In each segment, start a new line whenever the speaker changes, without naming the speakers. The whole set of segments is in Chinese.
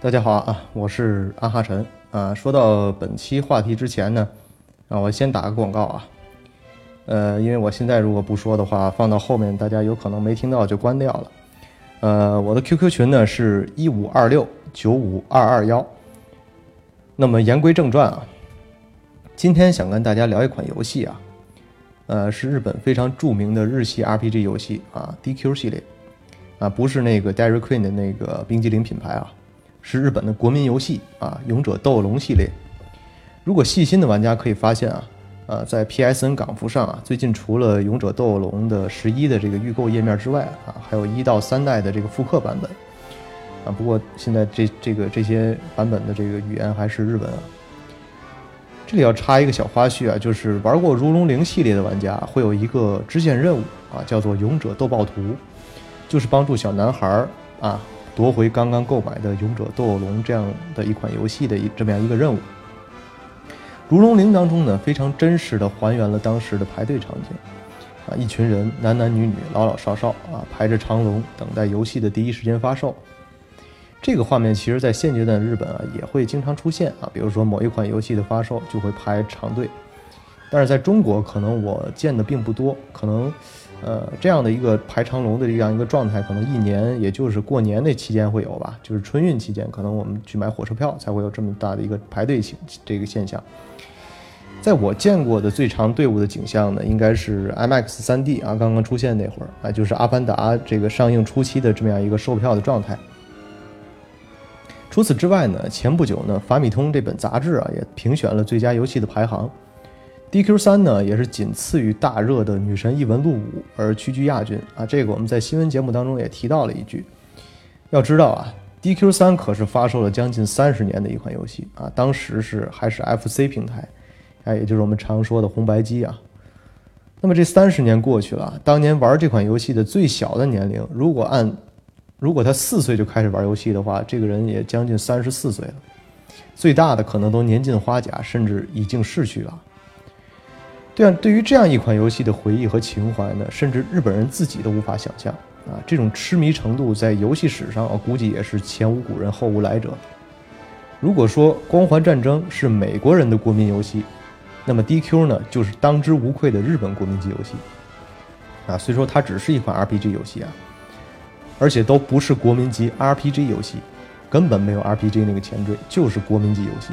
大家好啊，我是安哈晨啊。说到本期话题之前呢，啊，我先打个广告啊。呃，因为我现在如果不说的话，放到后面大家有可能没听到就关掉了。呃，我的 QQ 群呢是一五二六九五二二幺。那么言归正传啊，今天想跟大家聊一款游戏啊，呃，是日本非常著名的日系 RPG 游戏啊，DQ 系列啊，不是那个 Dairy Queen 的那个冰激凌品牌啊。是日本的国民游戏啊，《勇者斗龙》系列。如果细心的玩家可以发现啊，呃，在 PSN 港服上啊，最近除了《勇者斗龙》的十一的这个预购页面之外啊，还有一到三代的这个复刻版本啊。不过现在这这个这些版本的这个语言还是日文啊。这里要插一个小花絮啊，就是玩过《如龙零》系列的玩家会有一个支线任务啊，叫做《勇者斗暴图》，就是帮助小男孩儿啊。夺回刚刚购买的《勇者斗恶龙》这样的一款游戏的一这么样一个任务，《如龙零》当中呢，非常真实的还原了当时的排队场景，啊，一群人男男女女、老老少少啊，排着长龙等待游戏的第一时间发售。这个画面其实，在现阶段日本啊，也会经常出现啊，比如说某一款游戏的发售就会排长队，但是在中国可能我见的并不多，可能。呃，这样的一个排长龙的这样一个状态，可能一年也就是过年那期间会有吧，就是春运期间，可能我们去买火车票才会有这么大的一个排队情这个现象。在我见过的最长队伍的景象呢，应该是 IMAX 3D 啊，刚刚出现那会儿啊，就是《阿凡达》这个上映初期的这么样一个售票的状态。除此之外呢，前不久呢，法米通这本杂志啊也评选了最佳游戏的排行。DQ 三呢，也是仅次于大热的《女神异闻录五》而屈居亚军啊。这个我们在新闻节目当中也提到了一句。要知道啊，DQ 三可是发售了将近三十年的一款游戏啊，当时是还是 FC 平台，哎，也就是我们常说的红白机啊。那么这三十年过去了，当年玩这款游戏的最小的年龄，如果按如果他四岁就开始玩游戏的话，这个人也将近三十四岁了。最大的可能都年近花甲，甚至已经逝去了。对啊，对于这样一款游戏的回忆和情怀呢，甚至日本人自己都无法想象啊！这种痴迷程度在游戏史上，我估计也是前无古人后无来者。如果说《光环战争》是美国人的国民游戏，那么 DQ 呢，就是当之无愧的日本国民级游戏啊！虽说它只是一款 RPG 游戏啊，而且都不是国民级 RPG 游戏，根本没有 RPG 那个前缀，就是国民级游戏。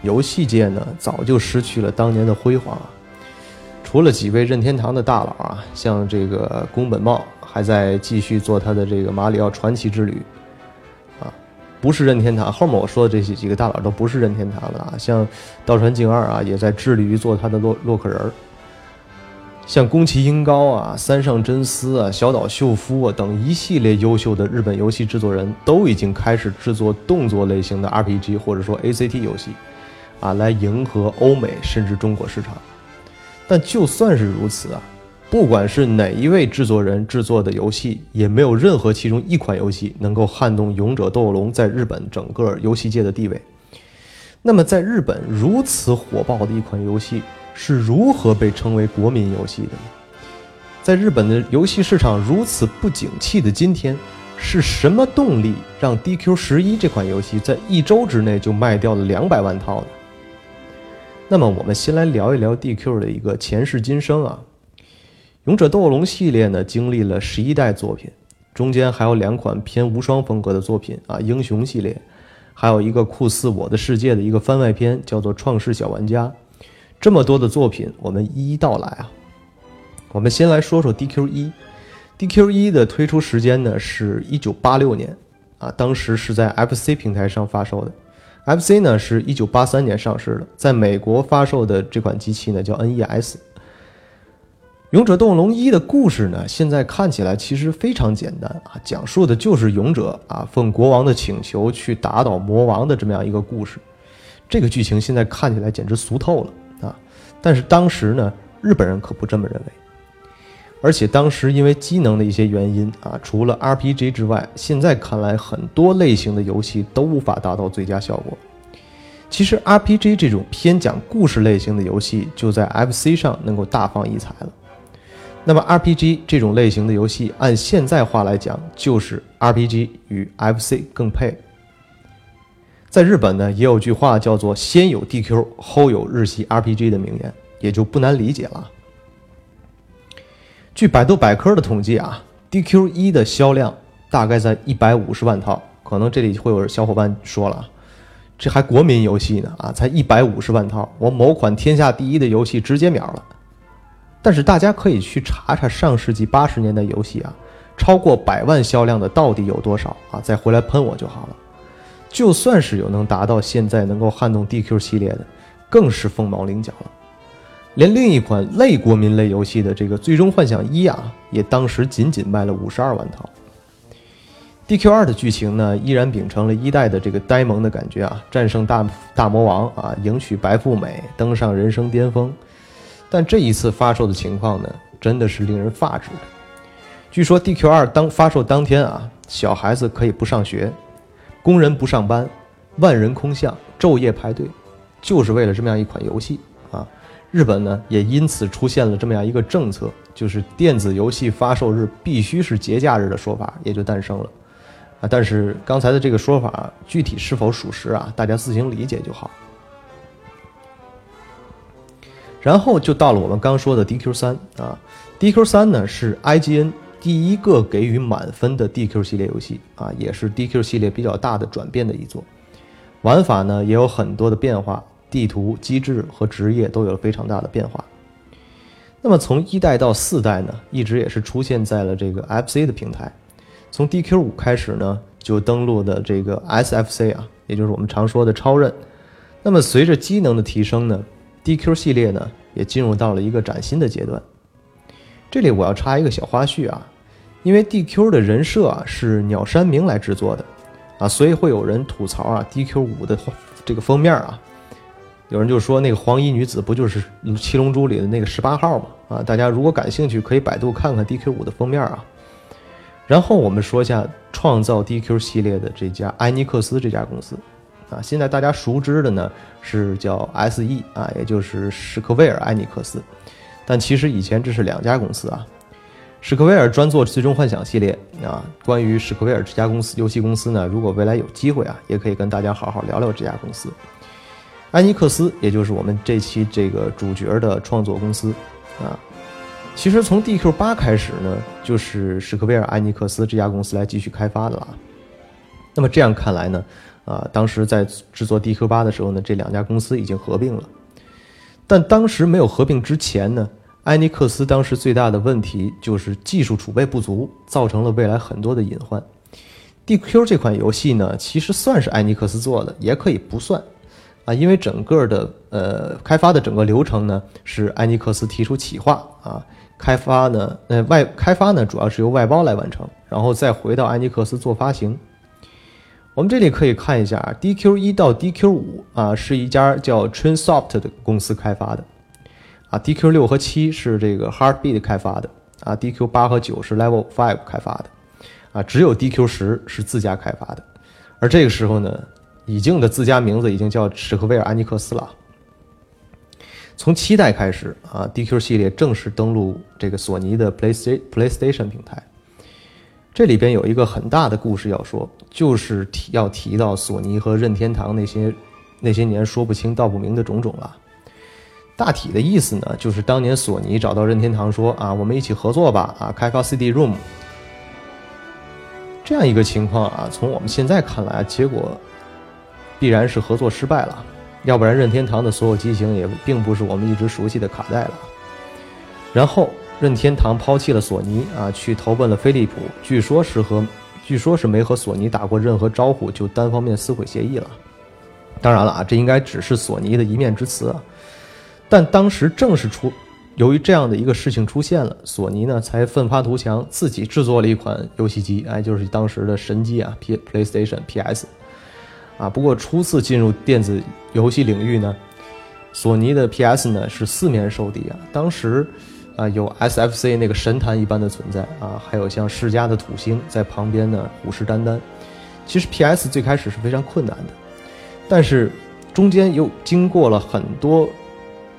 游戏界呢，早就失去了当年的辉煌啊！除了几位任天堂的大佬啊，像这个宫本茂还在继续做他的这个马里奥传奇之旅，啊，不是任天堂。后面我说的这些几个大佬都不是任天堂的啊，像道川敬二啊，也在致力于做他的洛洛克人儿。像宫崎英高啊、三上真司啊、小岛秀夫啊等一系列优秀的日本游戏制作人都已经开始制作动作类型的 RPG 或者说 ACT 游戏，啊，来迎合欧美甚至中国市场。但就算是如此啊，不管是哪一位制作人制作的游戏，也没有任何其中一款游戏能够撼动《勇者斗龙》在日本整个游戏界的地位。那么，在日本如此火爆的一款游戏是如何被称为国民游戏的呢？在日本的游戏市场如此不景气的今天，是什么动力让 DQ 十一这款游戏在一周之内就卖掉了两百万套呢？那么我们先来聊一聊 DQ 的一个前世今生啊。勇者斗恶龙系列呢，经历了十一代作品，中间还有两款偏无双风格的作品啊，英雄系列，还有一个酷似我的世界的一个番外篇，叫做创世小玩家。这么多的作品，我们一一道来啊。我们先来说说 DQ 一，DQ 一的推出时间呢是一九八六年啊，当时是在 FC 平台上发售的。FC 呢是一九八三年上市的，在美国发售的这款机器呢叫 NES。勇者斗龙一的故事呢，现在看起来其实非常简单啊，讲述的就是勇者啊奉国王的请求去打倒魔王的这么样一个故事。这个剧情现在看起来简直俗透了啊，但是当时呢，日本人可不这么认为。而且当时因为机能的一些原因啊，除了 RPG 之外，现在看来很多类型的游戏都无法达到最佳效果。其实 RPG 这种偏讲故事类型的游戏就在 FC 上能够大放异彩了。那么 RPG 这种类型的游戏，按现在话来讲，就是 RPG 与 FC 更配。在日本呢，也有句话叫做“先有 DQ，后有日系 RPG” 的名言，也就不难理解了。据百度百科的统计啊，DQ 一的销量大概在一百五十万套。可能这里会有小伙伴说了，这还国民游戏呢啊，才一百五十万套，我某款天下第一的游戏直接秒了。但是大家可以去查查上世纪八十年代游戏啊，超过百万销量的到底有多少啊？再回来喷我就好了。就算是有能达到现在能够撼动 DQ 系列的，更是凤毛麟角了。连另一款类国民类游戏的这个《最终幻想一》啊，也当时仅仅卖了五十二万套。DQ 二的剧情呢，依然秉承了一代的这个呆萌的感觉啊，战胜大大魔王啊，迎娶白富美，登上人生巅峰。但这一次发售的情况呢，真的是令人发指的。据说 DQ 二当发售当天啊，小孩子可以不上学，工人不上班，万人空巷，昼夜排队，就是为了这么样一款游戏。日本呢，也因此出现了这么样一个政策，就是电子游戏发售日必须是节假日的说法，也就诞生了啊。但是刚才的这个说法具体是否属实啊，大家自行理解就好。然后就到了我们刚说的 DQ 三啊，DQ 三呢是 IGN 第一个给予满分的 DQ 系列游戏啊，也是 DQ 系列比较大的转变的一作。玩法呢也有很多的变化，地图、机制和职业都有了非常大的变化。那么从一代到四代呢，一直也是出现在了这个 FC 的平台。从 DQ 五开始呢，就登陆的这个 SFC 啊，也就是我们常说的超任。那么随着机能的提升呢。DQ 系列呢，也进入到了一个崭新的阶段。这里我要插一个小花絮啊，因为 DQ 的人设啊是鸟山明来制作的，啊，所以会有人吐槽啊，DQ 五的这个封面啊，有人就说那个黄衣女子不就是七龙珠里的那个十八号吗？啊，大家如果感兴趣，可以百度看看 DQ 五的封面啊。然后我们说一下创造 DQ 系列的这家埃尼克斯这家公司。啊，现在大家熟知的呢是叫 S.E 啊，也就是史克威尔艾尼克斯，但其实以前这是两家公司啊。史克威尔专做《最终幻想》系列啊。关于史克威尔这家公司游戏公司呢，如果未来有机会啊，也可以跟大家好好聊聊这家公司。艾尼克斯，也就是我们这期这个主角的创作公司啊。其实从 D.Q. 八开始呢，就是史克威尔艾尼克斯这家公司来继续开发的了。那么这样看来呢？啊，当时在制作 DQ 八的时候呢，这两家公司已经合并了。但当时没有合并之前呢，埃尼克斯当时最大的问题就是技术储备不足，造成了未来很多的隐患。DQ 这款游戏呢，其实算是埃尼克斯做的，也可以不算啊，因为整个的呃开发的整个流程呢，是埃尼克斯提出企划啊，开发呢呃外开发呢主要是由外包来完成，然后再回到埃尼克斯做发行。我们这里可以看一下，DQ 一到 DQ 五啊，是一家叫 Trainsoft 的公司开发的，啊，DQ 六和七是这个 Heartbeat 开发的，啊，DQ 八和九是 Level Five 开发的，啊，只有 DQ 十是自家开发的，而这个时候呢，已经的自家名字已经叫史克威尔安尼克斯了。从七代开始啊，DQ 系列正式登陆这个索尼的 PlayStation PlayStation 平台。这里边有一个很大的故事要说，就是提要提到索尼和任天堂那些那些年说不清道不明的种种了。大体的意思呢，就是当年索尼找到任天堂说啊，我们一起合作吧，啊，开发 CD-ROM。这样一个情况啊，从我们现在看来，结果必然是合作失败了，要不然任天堂的所有机型也并不是我们一直熟悉的卡带了。然后。任天堂抛弃了索尼啊，去投奔了飞利浦。据说是和，据说是没和索尼打过任何招呼，就单方面撕毁协议了。当然了啊，这应该只是索尼的一面之词啊。但当时正是出，由于这样的一个事情出现了，索尼呢才奋发图强，自己制作了一款游戏机，哎，就是当时的神机啊，P PlayStation PS。啊，不过初次进入电子游戏领域呢，索尼的 PS 呢是四面受敌啊，当时。啊，有 SFC 那个神坛一般的存在啊，还有像世嘉的土星在旁边呢，虎视眈眈。其实 PS 最开始是非常困难的，但是中间又经过了很多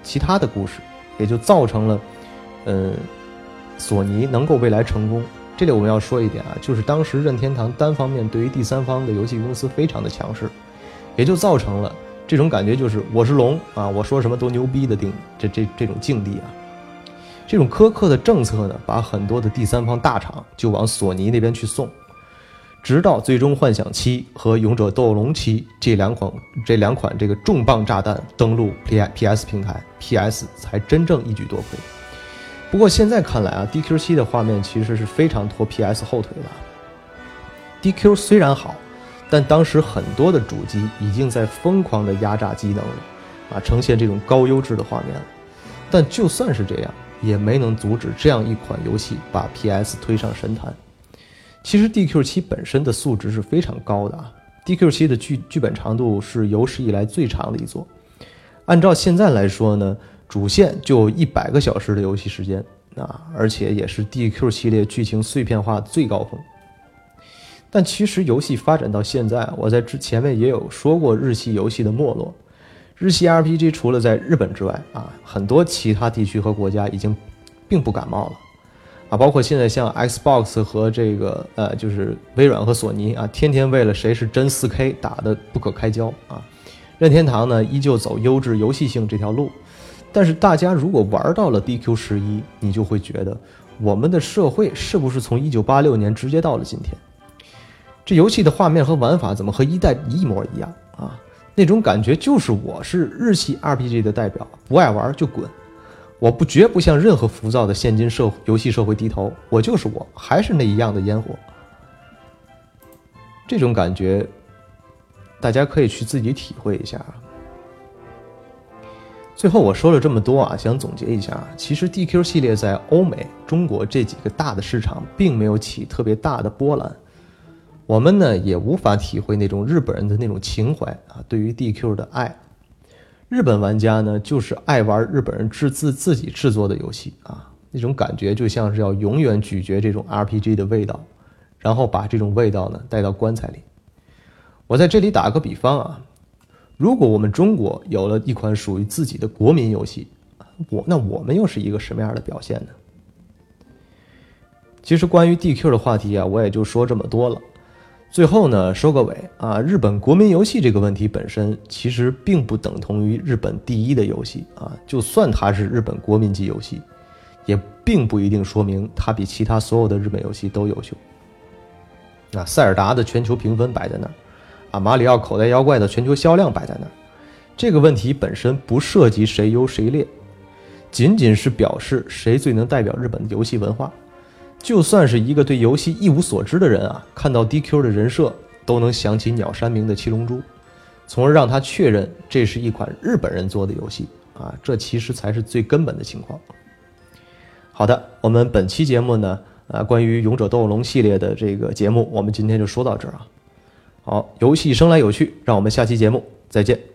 其他的故事，也就造成了，呃，索尼能够未来成功。这里我们要说一点啊，就是当时任天堂单方面对于第三方的游戏公司非常的强势，也就造成了这种感觉，就是我是龙啊，我说什么都牛逼的定这这这种境地啊。这种苛刻的政策呢，把很多的第三方大厂就往索尼那边去送，直到最终幻想七和勇者斗龙七这两款这两款这个重磅炸弹登陆 P P S 平台，P S 才真正一举夺魁。不过现在看来啊，D Q 七的画面其实是非常拖 P S 后腿的。D Q 虽然好，但当时很多的主机已经在疯狂的压榨机能了，啊，呈现这种高优质的画面了。但就算是这样。也没能阻止这样一款游戏把 PS 推上神坛。其实 DQ7 本身的素质是非常高的啊，DQ7 的剧剧本长度是有史以来最长的一座。按照现在来说呢，主线就一百个小时的游戏时间啊，而且也是 DQ 系列剧情碎片化最高峰。但其实游戏发展到现在，我在之前面也有说过日系游戏的没落。日系 RPG 除了在日本之外啊，很多其他地区和国家已经并不感冒了啊，包括现在像 Xbox 和这个呃，就是微软和索尼啊，天天为了谁是真 4K 打得不可开交啊。任天堂呢，依旧走优质游戏性这条路，但是大家如果玩到了 DQ 十一，你就会觉得我们的社会是不是从1986年直接到了今天？这游戏的画面和玩法怎么和一代一模一样啊？那种感觉就是我是日系 RPG 的代表，不爱玩就滚！我不绝不向任何浮躁的现今社游戏社会低头，我就是我，还是那一样的烟火。这种感觉，大家可以去自己体会一下。最后我说了这么多啊，想总结一下，其实 DQ 系列在欧美、中国这几个大的市场并没有起特别大的波澜。我们呢也无法体会那种日本人的那种情怀啊，对于 DQ 的爱。日本玩家呢就是爱玩日本人制自自己制作的游戏啊，那种感觉就像是要永远咀嚼这种 RPG 的味道，然后把这种味道呢带到棺材里。我在这里打个比方啊，如果我们中国有了一款属于自己的国民游戏，我那我们又是一个什么样的表现呢？其实关于 DQ 的话题啊，我也就说这么多了。最后呢，收个尾啊！日本国民游戏这个问题本身其实并不等同于日本第一的游戏啊。就算它是日本国民级游戏，也并不一定说明它比其他所有的日本游戏都优秀。啊，塞尔达的全球评分摆在那儿，啊，马里奥口袋妖怪的全球销量摆在那儿，这个问题本身不涉及谁优谁劣，仅仅是表示谁最能代表日本的游戏文化。就算是一个对游戏一无所知的人啊，看到 DQ 的人设都能想起鸟山明的七龙珠，从而让他确认这是一款日本人做的游戏啊，这其实才是最根本的情况。好的，我们本期节目呢，啊，关于勇者斗龙系列的这个节目，我们今天就说到这儿啊。好，游戏生来有趣，让我们下期节目再见。